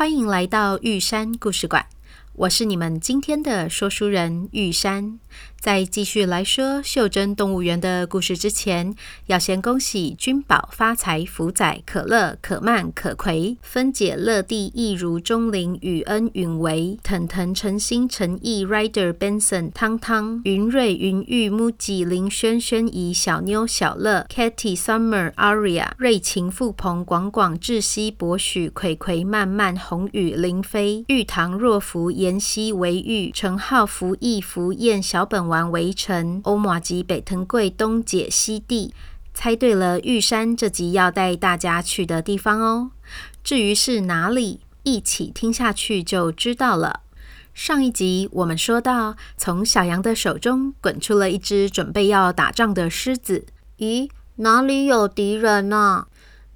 欢迎来到玉山故事馆。我是你们今天的说书人玉山。在继续来说袖珍动物园的故事之前，要先恭喜君宝发财、福仔、可乐、可曼、可葵、分解乐蒂、易如、钟灵、雨恩、允维、腾腾、诚心诚意、Rider、Benson、汤汤、云瑞、云玉、Muji、林轩、轩怡、小妞、小乐、Katy、Summer、Aria、瑞晴、富鹏、广广、志熙、博许、葵葵、曼曼、红雨、林飞、玉堂、若福、妍希、维玉、陈浩、福义、福燕、小本。玩围城，欧玛吉、北藤贵、东姐、西地，猜对了，玉山这集要带大家去的地方哦。至于是哪里，一起听下去就知道了。上一集我们说到，从小羊的手中滚出了一只准备要打仗的狮子。咦，哪里有敌人呢？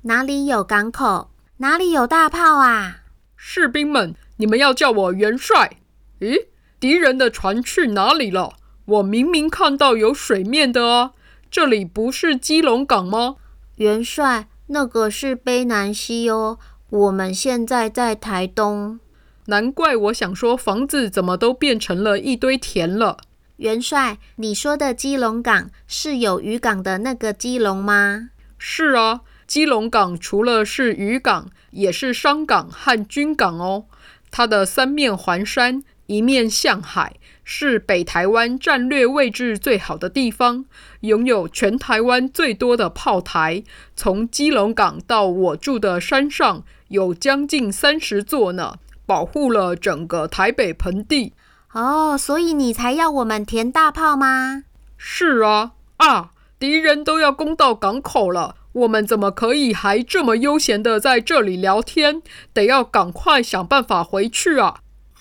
哪里有港口？哪里有大炮啊？士兵们，你们要叫我元帅。咦，敌人的船去哪里了？我明明看到有水面的啊，这里不是基隆港吗？元帅，那个是卑南溪哦。我们现在在台东。难怪我想说，房子怎么都变成了一堆田了。元帅，你说的基隆港是有渔港的那个基隆吗？是啊，基隆港除了是渔港，也是商港和军港哦。它的三面环山，一面向海。是北台湾战略位置最好的地方，拥有全台湾最多的炮台。从基隆港到我住的山上，有将近三十座呢，保护了整个台北盆地。哦，所以你才要我们填大炮吗？是啊，啊，敌人都要攻到港口了，我们怎么可以还这么悠闲的在这里聊天？得要赶快想办法回去啊！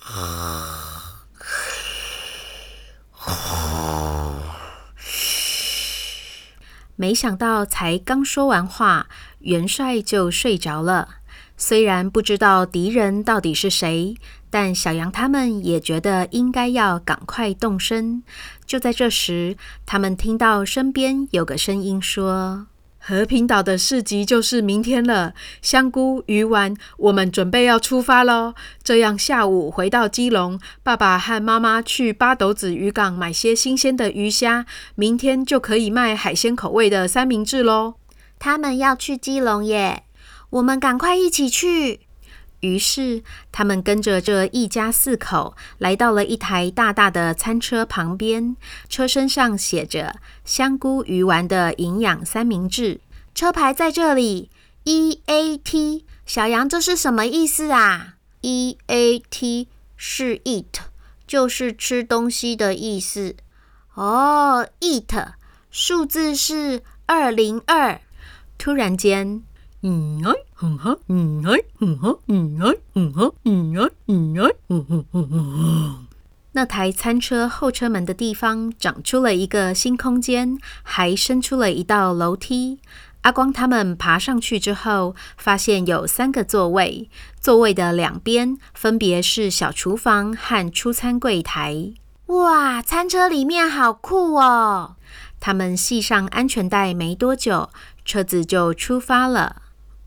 没想到才刚说完话，元帅就睡着了。虽然不知道敌人到底是谁，但小羊他们也觉得应该要赶快动身。就在这时，他们听到身边有个声音说。和平岛的市集就是明天了，香菇鱼丸，我们准备要出发喽。这样下午回到基隆，爸爸和妈妈去八斗子渔港买些新鲜的鱼虾，明天就可以卖海鲜口味的三明治喽。他们要去基隆耶，我们赶快一起去。于是，他们跟着这一家四口来到了一台大大的餐车旁边，车身上写着“香菇鱼丸”的营养三明治。车牌在这里，E A T。小羊，这是什么意思啊？E A T 是 eat，就是吃东西的意思。哦，eat，数字是二零二。突然间。嗯哎，嗯哈，嗯哎，嗯哈，嗯哎，嗯哈，嗯哎，嗯哎，那台餐车后车门的地方长出了一个新空间，还伸出了一道楼梯。阿光他们爬上去之后，发现有三个座位，座位的两边分别是小厨房和出餐柜台。哇，餐车里面好酷哦！他们系上安全带没多久，车子就出发了。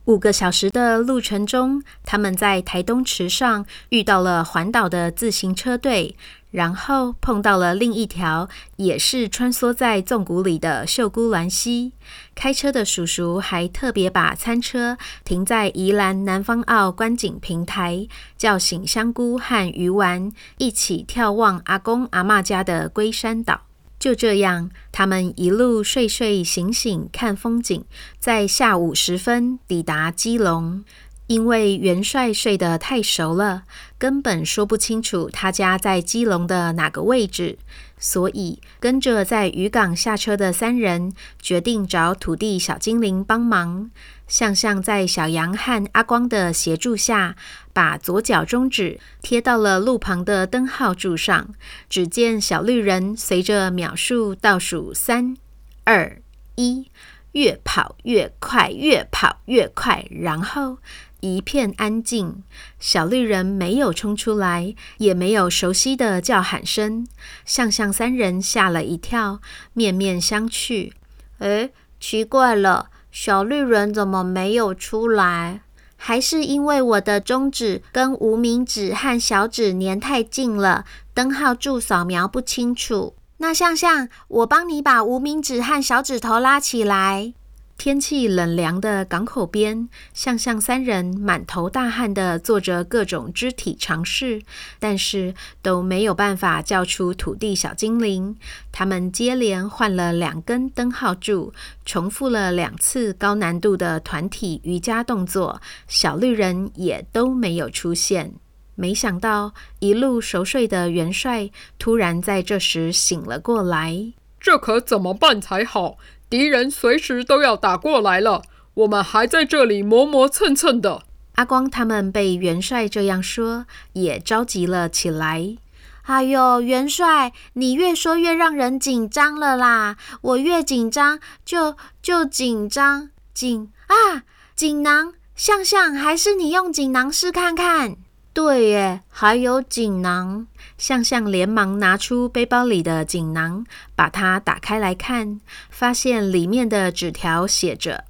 五个小时的路程中，他们在台东池上遇到了环岛的自行车队，然后碰到了另一条也是穿梭在纵谷里的秀姑峦溪。开车的叔叔还特别把餐车停在宜兰南方澳观景平台，叫醒香菇和鱼丸，一起眺望阿公阿嬷家的龟山岛。就这样，他们一路睡睡醒醒看风景，在下午时分抵达基隆。因为元帅睡得太熟了，根本说不清楚他家在基隆的哪个位置，所以跟着在渔港下车的三人决定找土地小精灵帮忙。向向在小羊和阿光的协助下，把左脚中指贴到了路旁的灯号柱上。只见小绿人随着秒数倒数三、二、一，越跑越快，越跑越快，然后一片安静。小绿人没有冲出来，也没有熟悉的叫喊声。向向三人吓了一跳，面面相觑。诶，奇怪了。小绿人怎么没有出来？还是因为我的中指跟无名指和小指粘太近了，灯号柱扫描不清楚。那向向，我帮你把无名指和小指头拉起来。天气冷凉的港口边，向向三人满头大汗地做着各种肢体尝试，但是都没有办法叫出土地小精灵。他们接连换了两根灯号柱，重复了两次高难度的团体瑜伽动作，小绿人也都没有出现。没想到，一路熟睡的元帅突然在这时醒了过来。这可怎么办才好？敌人随时都要打过来了，我们还在这里磨磨蹭蹭的。阿光他们被元帅这样说，也着急了起来。哎呦，元帅，你越说越让人紧张了啦！我越紧张就就紧张紧啊！锦囊，向向，还是你用锦囊试看看。对耶，还有锦囊。向向连忙拿出背包里的锦囊，把它打开来看，发现里面的纸条写着：“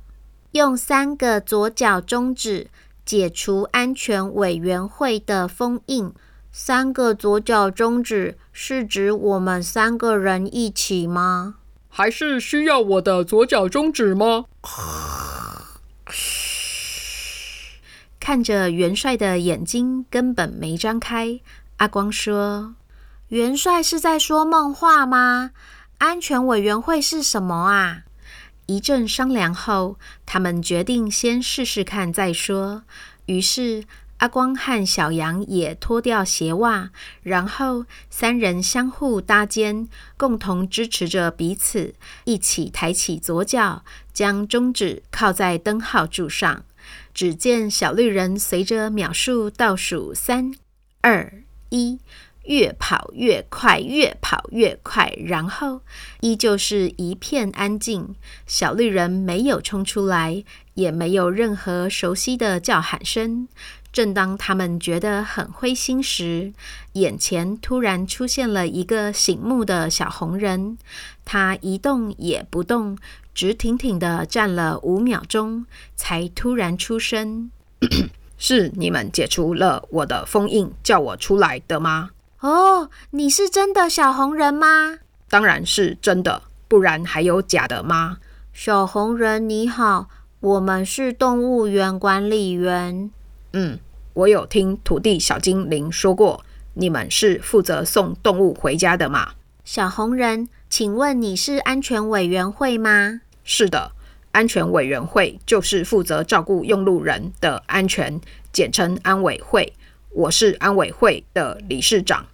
用三个左脚中指解除安全委员会的封印。”三个左脚中指是指我们三个人一起吗？还是需要我的左脚中指吗？看着元帅的眼睛根本没张开，阿光说：“元帅是在说梦话吗？安全委员会是什么啊？”一阵商量后，他们决定先试试看再说。于是阿光和小羊也脱掉鞋袜，然后三人相互搭肩，共同支持着彼此，一起抬起左脚，将中指靠在灯号柱上。只见小绿人随着秒数倒数三、二、一，越跑越快，越跑越快，然后依旧是一片安静。小绿人没有冲出来，也没有任何熟悉的叫喊声。正当他们觉得很灰心时，眼前突然出现了一个醒目的小红人，他一动也不动。直挺挺地站了五秒钟，才突然出声：“ 是你们解除了我的封印，叫我出来的吗？”“哦，你是真的小红人吗？”“当然是真的，不然还有假的吗？”“小红人你好，我们是动物园管理员。”“嗯，我有听土地小精灵说过，你们是负责送动物回家的嘛？”“小红人，请问你是安全委员会吗？”是的，安全委员会就是负责照顾用路人的安全，简称安委会。我是安委会的理事长。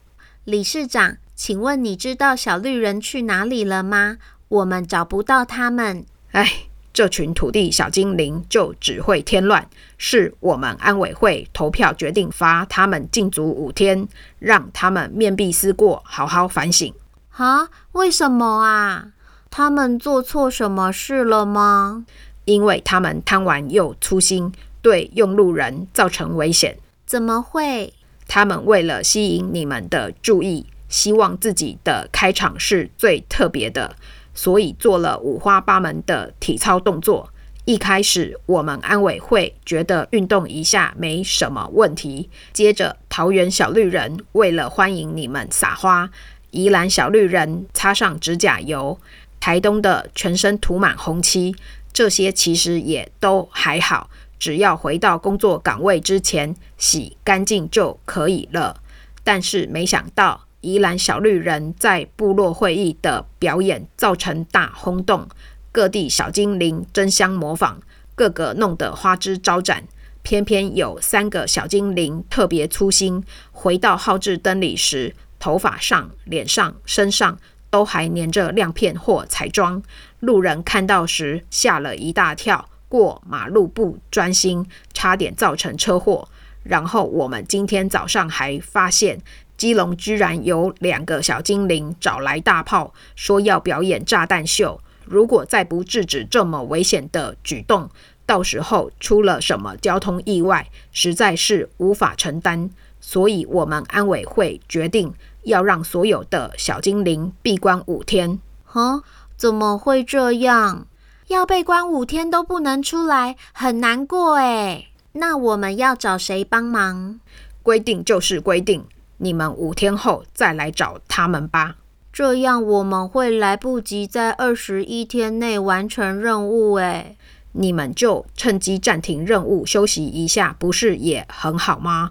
理事长，请问你知道小绿人去哪里了吗？我们找不到他们。哎，这群土地小精灵就只会添乱。是我们安委会投票决定罚他们禁足五天，让他们面壁思过，好好反省。啊？为什么啊？他们做错什么事了吗？因为他们贪玩又粗心，对用路人造成危险。怎么会？他们为了吸引你们的注意，希望自己的开场是最特别的，所以做了五花八门的体操动作。一开始我们安委会觉得运动一下没什么问题，接着桃园小绿人为了欢迎你们撒花，宜兰小绿人擦上指甲油。台东的全身涂满红漆，这些其实也都还好，只要回到工作岗位之前洗干净就可以了。但是没想到宜兰小绿人在部落会议的表演造成大轰动，各地小精灵争相模仿，个个弄得花枝招展。偏偏有三个小精灵特别粗心，回到号志灯里时，头发上、脸上、身上。都还粘着亮片或彩妆，路人看到时吓了一大跳，过马路不专心，差点造成车祸。然后我们今天早上还发现，基隆居然有两个小精灵找来大炮，说要表演炸弹秀。如果再不制止这么危险的举动，到时候出了什么交通意外，实在是无法承担。所以，我们安委会决定要让所有的小精灵闭关五天。哼，怎么会这样？要被关五天都不能出来，很难过诶。那我们要找谁帮忙？规定就是规定，你们五天后再来找他们吧。这样我们会来不及在二十一天内完成任务诶。你们就趁机暂停任务休息一下，不是也很好吗？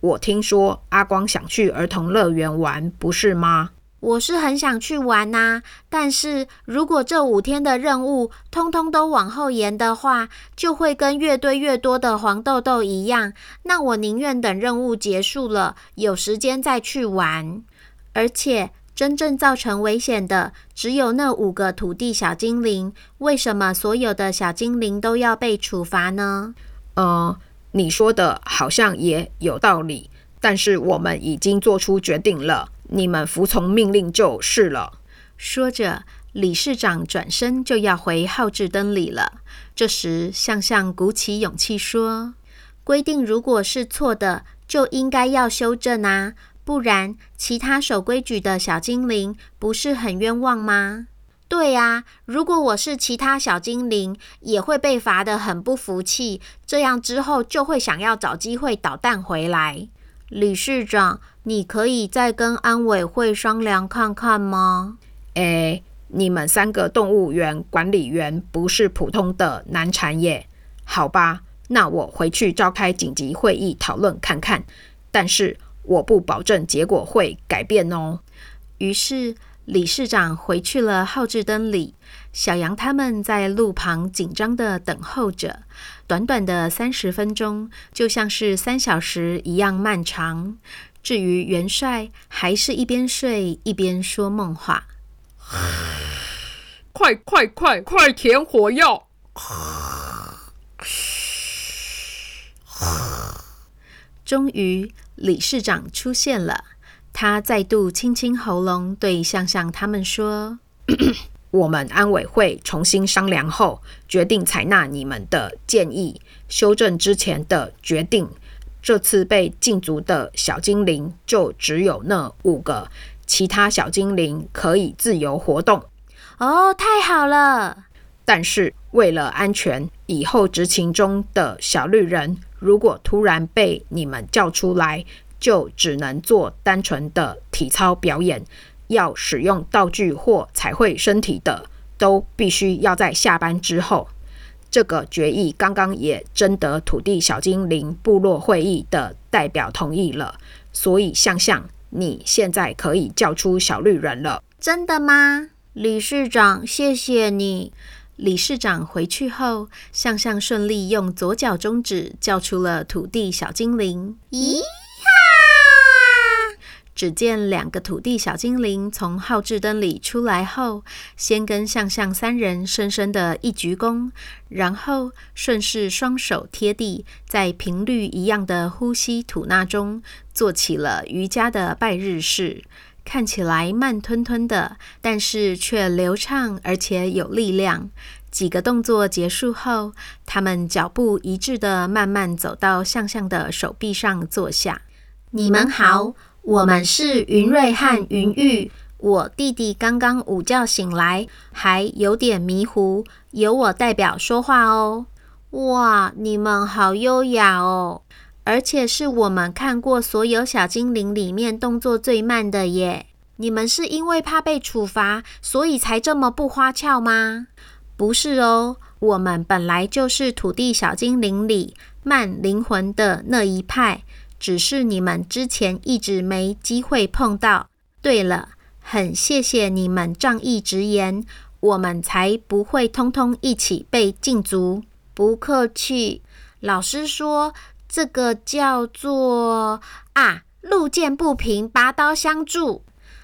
我听说阿光想去儿童乐园玩，不是吗？我是很想去玩呐，但是如果这五天的任务通通都往后延的话，就会跟越堆越多的黄豆豆一样。那我宁愿等任务结束了，有时间再去玩。而且真正造成危险的只有那五个土地小精灵，为什么所有的小精灵都要被处罚呢？呃，你说的好像也有道理，但是我们已经做出决定了。你们服从命令就是了。说着，理事长转身就要回号志灯里了。这时，向向鼓起勇气说：“规定如果是错的，就应该要修正啊，不然其他守规矩的小精灵不是很冤枉吗？”“对啊，如果我是其他小精灵，也会被罚得很不服气，这样之后就会想要找机会捣蛋回来。”理事长。你可以再跟安委会商量看看吗？诶，你们三个动物园管理员不是普通的难缠耶？好吧，那我回去召开紧急会议讨论看看，但是我不保证结果会改变哦。于是理事长回去了号志灯里，小杨他们在路旁紧张的等候着。短短的三十分钟，就像是三小时一样漫长。至于元帅，还是一边睡一边说梦话。快快快快填火药！终于，理事长出现了。他再度清清喉咙，对向向他们说：“ 我们安委会重新商量后，决定采纳你们的建议，修正之前的决定。”这次被禁足的小精灵就只有那五个，其他小精灵可以自由活动。哦，太好了！但是为了安全，以后执勤中的小绿人如果突然被你们叫出来，就只能做单纯的体操表演。要使用道具或彩绘身体的，都必须要在下班之后。这个决议刚刚也征得土地小精灵部落会议的代表同意了，所以向向，你现在可以叫出小绿人了。真的吗？理事长，谢谢你。理事长回去后，向向顺利用左脚中指叫出了土地小精灵。咦？只见两个土地小精灵从号志灯里出来后，先跟向向三人深深的一鞠躬，然后顺势双手贴地，在频率一样的呼吸吐纳中，做起了瑜伽的拜日式。看起来慢吞吞的，但是却流畅而且有力量。几个动作结束后，他们脚步一致的慢慢走到向向的手臂上坐下。你们好。我们是云瑞和云玉。我弟弟刚刚午觉醒来，还有点迷糊，由我代表说话哦。哇，你们好优雅哦！而且是我们看过所有小精灵里面动作最慢的耶。你们是因为怕被处罚，所以才这么不花俏吗？不是哦，我们本来就是土地小精灵里慢灵魂的那一派。只是你们之前一直没机会碰到。对了，很谢谢你们仗义直言，我们才不会通通一起被禁足。不客气。老师说这个叫做啊，路见不平拔刀相助。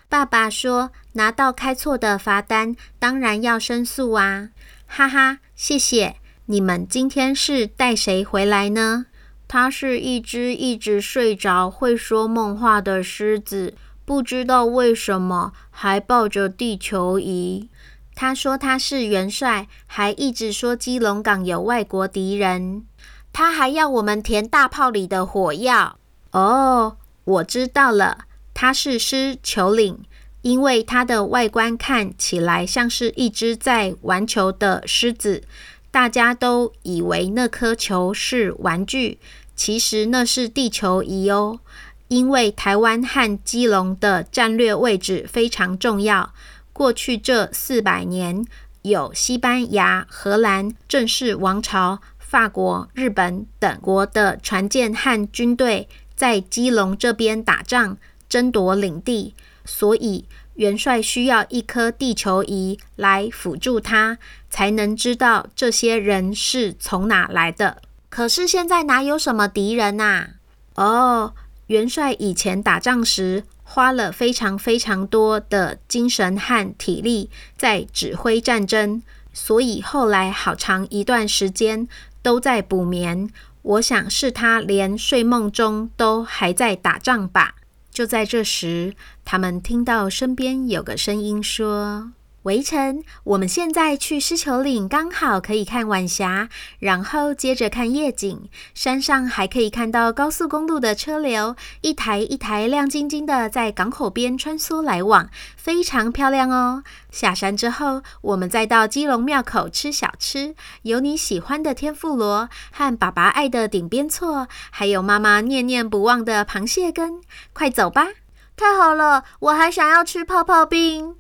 爸爸说拿到开错的罚单，当然要申诉啊。哈哈，谢谢。你们今天是带谁回来呢？它是一只一直睡着、会说梦话的狮子，不知道为什么还抱着地球仪。他说他是元帅，还一直说基隆港有外国敌人。他还要我们填大炮里的火药。哦，我知道了，他是狮球岭，因为它的外观看起来像是一只在玩球的狮子。大家都以为那颗球是玩具，其实那是地球仪哦。因为台湾和基隆的战略位置非常重要。过去这四百年，有西班牙、荷兰、郑氏王朝、法国、日本等国的船舰和军队在基隆这边打仗，争夺领地，所以。元帅需要一颗地球仪来辅助他，才能知道这些人是从哪来的。可是现在哪有什么敌人呐？哦，元帅以前打仗时花了非常非常多的精神和体力在指挥战争，所以后来好长一段时间都在补眠。我想是他连睡梦中都还在打仗吧。就在这时，他们听到身边有个声音说：“围城，我们现在去狮球岭，刚好可以看晚霞，然后接着看夜景。山上还可以看到高速公路的车流，一台一台亮晶晶的在港口边穿梭来往，非常漂亮哦。下山之后，我们再到基隆庙口吃小吃，有你喜欢的天妇罗和爸爸爱的顶边错，还有妈妈念念不忘的螃蟹羹。快走吧！”太好了，我还想要吃泡泡冰。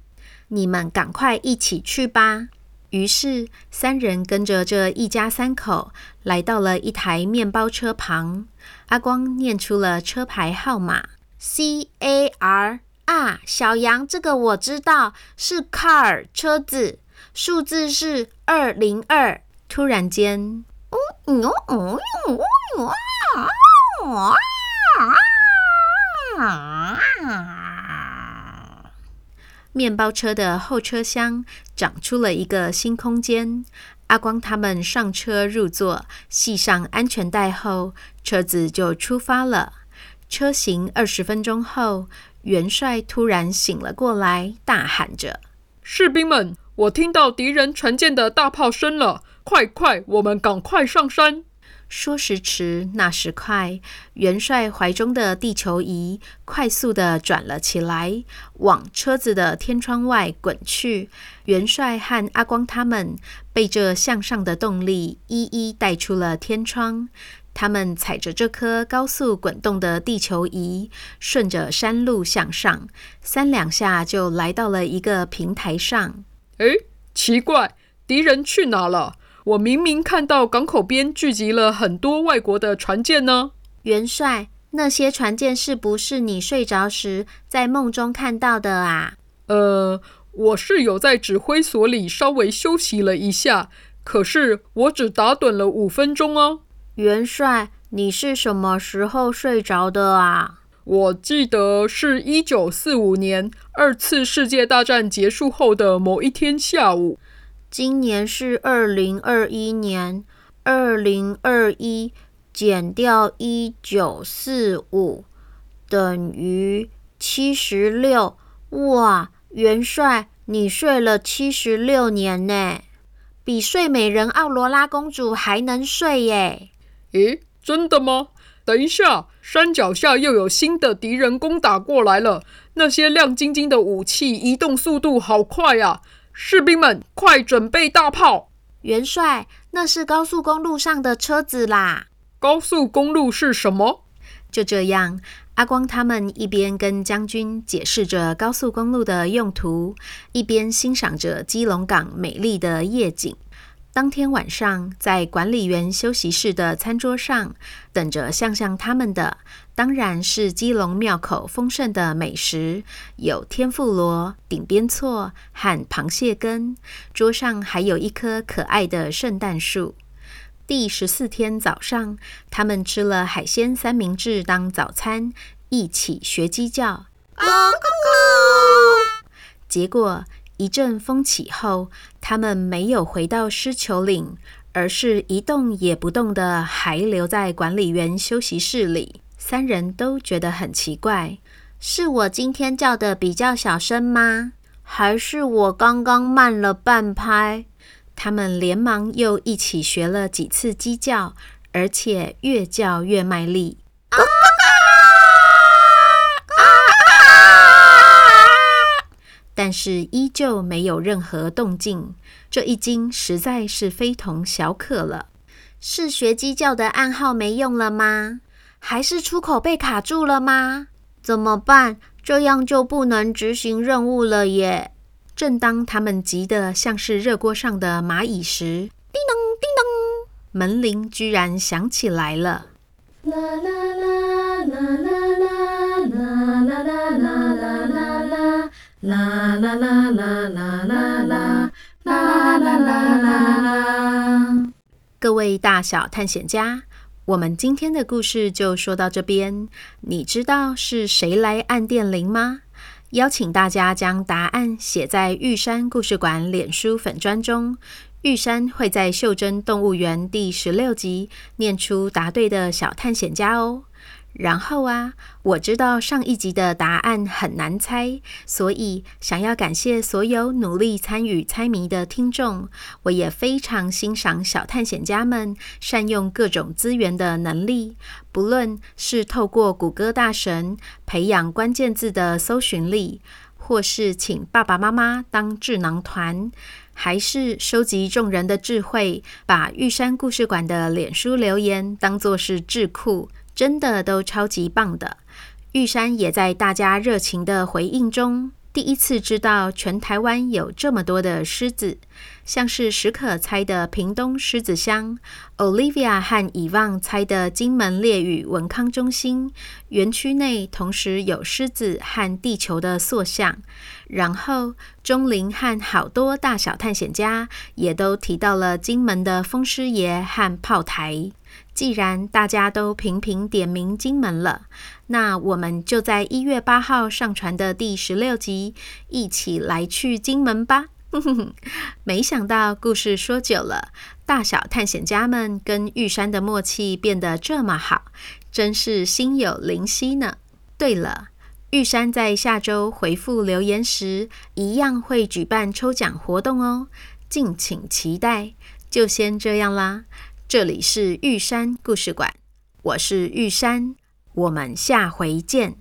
你们赶快一起去吧。于是三人跟着这一家三口来到了一台面包车旁。阿光念出了车牌号码：C A R。啊，小羊，这个我知道，是 car 车子，数字是二零二。突然间，嗯嗯嗯嗯嗯啊啊！面包车的后车厢长出了一个新空间。阿光他们上车入座，系上安全带后，车子就出发了。车行二十分钟后，元帅突然醒了过来，大喊着：“士兵们，我听到敌人船舰的大炮声了！快快，我们赶快上山！”说时迟，那时快，元帅怀中的地球仪快速地转了起来，往车子的天窗外滚去。元帅和阿光他们被这向上的动力一一带出了天窗。他们踩着这颗高速滚动的地球仪，顺着山路向上，三两下就来到了一个平台上。哎，奇怪，敌人去哪了？我明明看到港口边聚集了很多外国的船舰呢。元帅，那些船舰是不是你睡着时在梦中看到的啊？呃，我是有在指挥所里稍微休息了一下，可是我只打盹了五分钟哦。元帅，你是什么时候睡着的啊？我记得是一九四五年二次世界大战结束后的某一天下午。今年是二零二一年，二零二一减掉一九四五等于七十六。哇，元帅，你睡了七十六年呢，比睡美人奥罗拉公主还能睡耶！诶，真的吗？等一下，山脚下又有新的敌人攻打过来了。那些亮晶晶的武器移动速度好快呀！士兵们，快准备大炮！元帅，那是高速公路上的车子啦。高速公路是什么？就这样，阿光他们一边跟将军解释着高速公路的用途，一边欣赏着基隆港美丽的夜景。当天晚上，在管理员休息室的餐桌上，等着向向他们的，当然是基隆庙口丰盛的美食，有天妇罗、顶边错和螃蟹羹。桌上还有一棵可爱的圣诞树。第十四天早上，他们吃了海鲜三明治当早餐，一起学鸡叫。结果。一阵风起后，他们没有回到狮球岭，而是一动也不动的，还留在管理员休息室里。三人都觉得很奇怪：是我今天叫的比较小声吗？还是我刚刚慢了半拍？他们连忙又一起学了几次鸡叫，而且越叫越卖力。啊但是依旧没有任何动静，这一惊实在是非同小可了。是学鸡叫的暗号没用了吗？还是出口被卡住了吗？怎么办？这样就不能执行任务了耶！正当他们急得像是热锅上的蚂蚁时，叮咚叮咚，门铃居然响起来了。啦啦啦啦啦啦啦啦啦啦啦啦！各位大小探险家，我们今天的故事就说到这边。你知道是谁来按电铃吗？邀请大家将答案写在玉山故事馆脸书粉砖中，玉山会在《袖珍动物园》第十六集念出答对的小探险家哦。然后啊，我知道上一集的答案很难猜，所以想要感谢所有努力参与猜谜的听众。我也非常欣赏小探险家们善用各种资源的能力，不论是透过谷歌大神培养关键字的搜寻力，或是请爸爸妈妈当智囊团，还是收集众人的智慧，把玉山故事馆的脸书留言当作是智库。真的都超级棒的，玉山也在大家热情的回应中，第一次知道全台湾有这么多的狮子，像是史可猜的屏东狮子乡，Olivia 和以望猜的金门烈屿文康中心，园区内同时有狮子和地球的塑像，然后钟灵和好多大小探险家也都提到了金门的风狮爷和炮台。既然大家都频频点名金门了，那我们就在一月八号上传的第十六集一起来去金门吧。哼 哼没想到故事说久了，大小探险家们跟玉山的默契变得这么好，真是心有灵犀呢。对了，玉山在下周回复留言时，一样会举办抽奖活动哦，敬请期待。就先这样啦。这里是玉山故事馆，我是玉山，我们下回见。